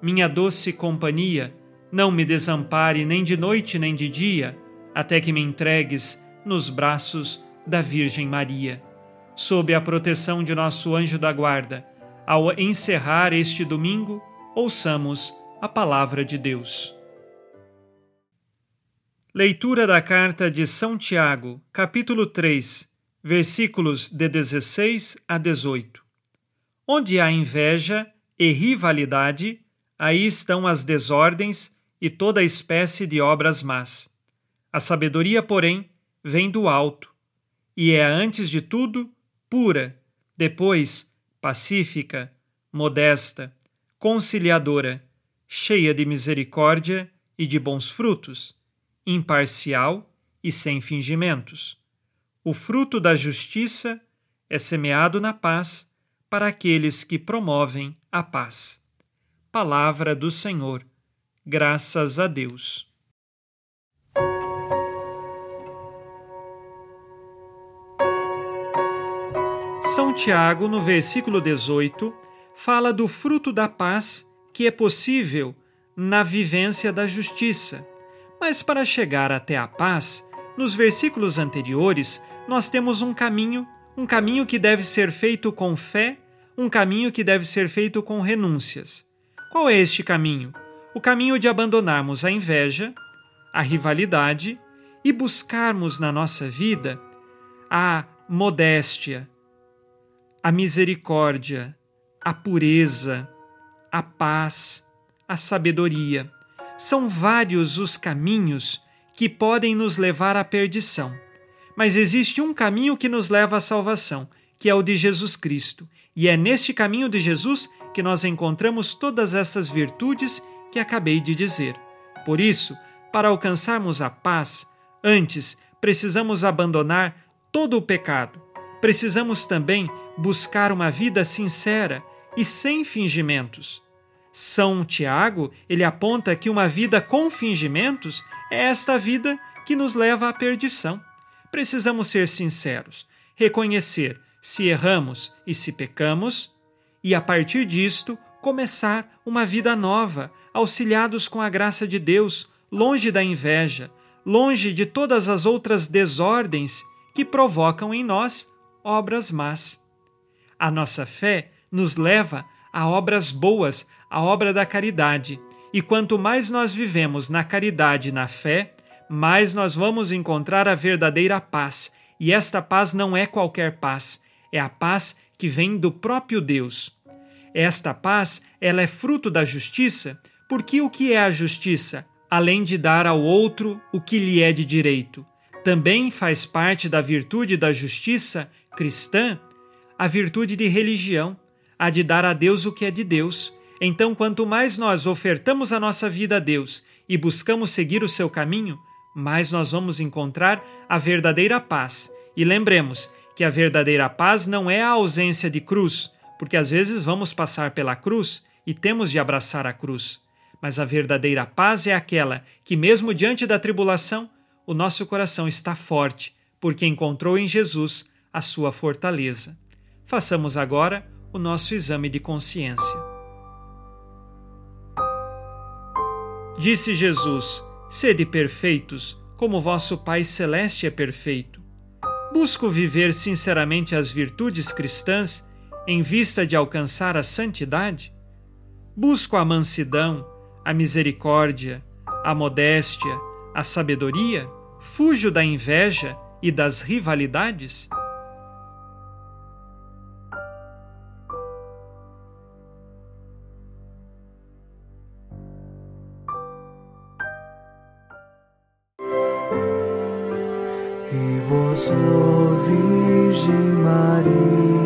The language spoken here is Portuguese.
minha doce companhia, não me desampare nem de noite nem de dia, até que me entregues nos braços da Virgem Maria. Sob a proteção de nosso anjo da guarda, ao encerrar este domingo, ouçamos a palavra de Deus. Leitura da carta de São Tiago, capítulo 3, versículos de 16 a 18. Onde há inveja e rivalidade, aí estão as desordens e toda espécie de obras más. A sabedoria, porém, vem do alto, e é, antes de tudo, pura, depois, pacífica, modesta, conciliadora, cheia de misericórdia e de bons frutos, imparcial e sem fingimentos. O fruto da justiça é semeado na paz para aqueles que promovem a paz. Palavra do Senhor. Graças a Deus. São Tiago, no versículo 18, fala do fruto da paz que é possível na vivência da justiça. Mas para chegar até a paz, nos versículos anteriores, nós temos um caminho, um caminho que deve ser feito com fé, um caminho que deve ser feito com renúncias. Qual é este caminho? O caminho de abandonarmos a inveja, a rivalidade e buscarmos na nossa vida a modéstia, a misericórdia, a pureza, a paz, a sabedoria. São vários os caminhos que podem nos levar à perdição. Mas existe um caminho que nos leva à salvação, que é o de Jesus Cristo. E é neste caminho de Jesus que nós encontramos todas essas virtudes que acabei de dizer. Por isso, para alcançarmos a paz, antes precisamos abandonar todo o pecado. Precisamos também buscar uma vida sincera e sem fingimentos. São Tiago, ele aponta que uma vida com fingimentos é esta vida que nos leva à perdição. Precisamos ser sinceros, reconhecer se erramos e se pecamos, e a partir disto começar uma vida nova, auxiliados com a graça de Deus, longe da inveja, longe de todas as outras desordens que provocam em nós obras más. A nossa fé nos leva a obras boas, a obra da caridade. E quanto mais nós vivemos na caridade e na fé, mais nós vamos encontrar a verdadeira paz. E esta paz não é qualquer paz, é a paz que vem do próprio Deus. Esta paz, ela é fruto da justiça, porque o que é a justiça? Além de dar ao outro o que lhe é de direito, também faz parte da virtude da justiça cristã a virtude de religião, a de dar a Deus o que é de Deus. Então, quanto mais nós ofertamos a nossa vida a Deus e buscamos seguir o seu caminho, mais nós vamos encontrar a verdadeira paz. E lembremos que a verdadeira paz não é a ausência de cruz, porque às vezes vamos passar pela cruz e temos de abraçar a cruz. Mas a verdadeira paz é aquela que, mesmo diante da tribulação, o nosso coração está forte, porque encontrou em Jesus a sua fortaleza. Façamos agora o nosso exame de consciência. Disse Jesus: Sede perfeitos, como vosso Pai Celeste é perfeito. Busco viver sinceramente as virtudes cristãs em vista de alcançar a santidade? Busco a mansidão, a misericórdia, a modéstia, a sabedoria? Fujo da inveja e das rivalidades? E vós, Virgem Maria,